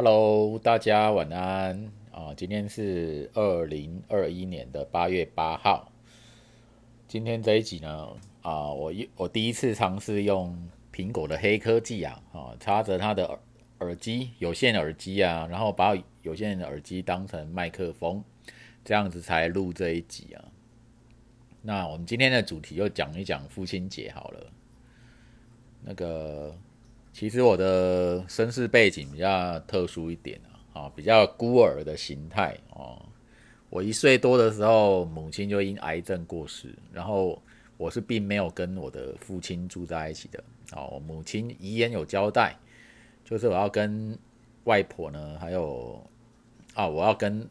Hello，大家晚安啊！今天是二零二一年的八月八号。今天这一集呢，啊，我一我第一次尝试用苹果的黑科技啊，啊，插着它的耳耳机有线耳机啊，然后把有线的耳机当成麦克风，这样子才录这一集啊。那我们今天的主题就讲一讲父亲节好了。那个，其实我的身世背景比较特殊一点啊，啊，比较孤儿的形态哦。我一岁多的时候，母亲就因癌症过世，然后我是并没有跟我的父亲住在一起的。哦，母亲遗言有交代，就是我要跟外婆呢，还有啊，我要跟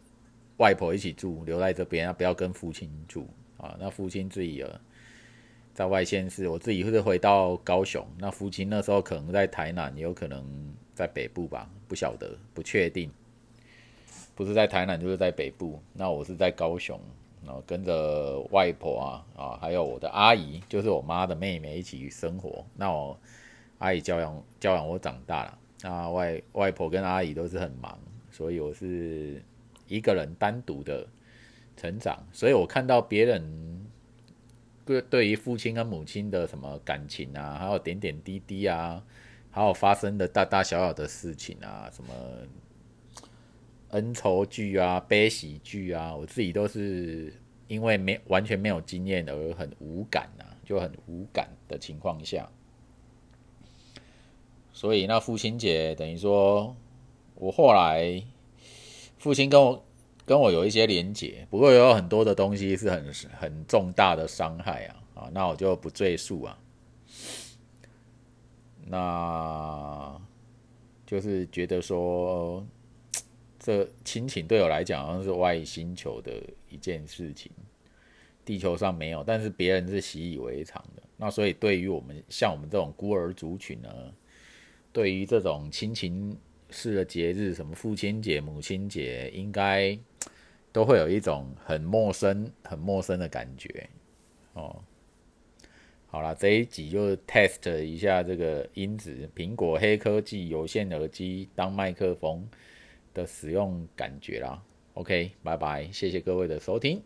外婆一起住，留在这边，不要跟父亲住。啊，那父亲自己了，在外县市，我自己是回到高雄。那父亲那时候可能在台南，也有可能在北部吧，不晓得，不确定。不是在台南，就是在北部。那我是在高雄，然后跟着外婆啊啊，还有我的阿姨，就是我妈的妹妹一起生活。那我阿姨教养教养我长大了。那外外婆跟阿姨都是很忙，所以我是一个人单独的。成长，所以我看到别人对对于父亲跟母亲的什么感情啊，还有点点滴滴啊，还有发生的大大小小的事情啊，什么恩仇剧啊、悲喜剧啊，我自己都是因为没完全没有经验而很无感啊，就很无感的情况下，所以那父亲节等于说我后来父亲跟我。跟我有一些连结，不过有很多的东西是很很重大的伤害啊啊，那我就不赘述啊。那就是觉得说，这亲情对我来讲好像是外星球的一件事情，地球上没有，但是别人是习以为常的。那所以对于我们像我们这种孤儿族群呢，对于这种亲情式的节日，什么父亲节、母亲节，应该。都会有一种很陌生、很陌生的感觉哦。好了，这一集就 test 一下这个音质，苹果黑科技有线耳机当麦克风的使用感觉啦。OK，拜拜，谢谢各位的收听。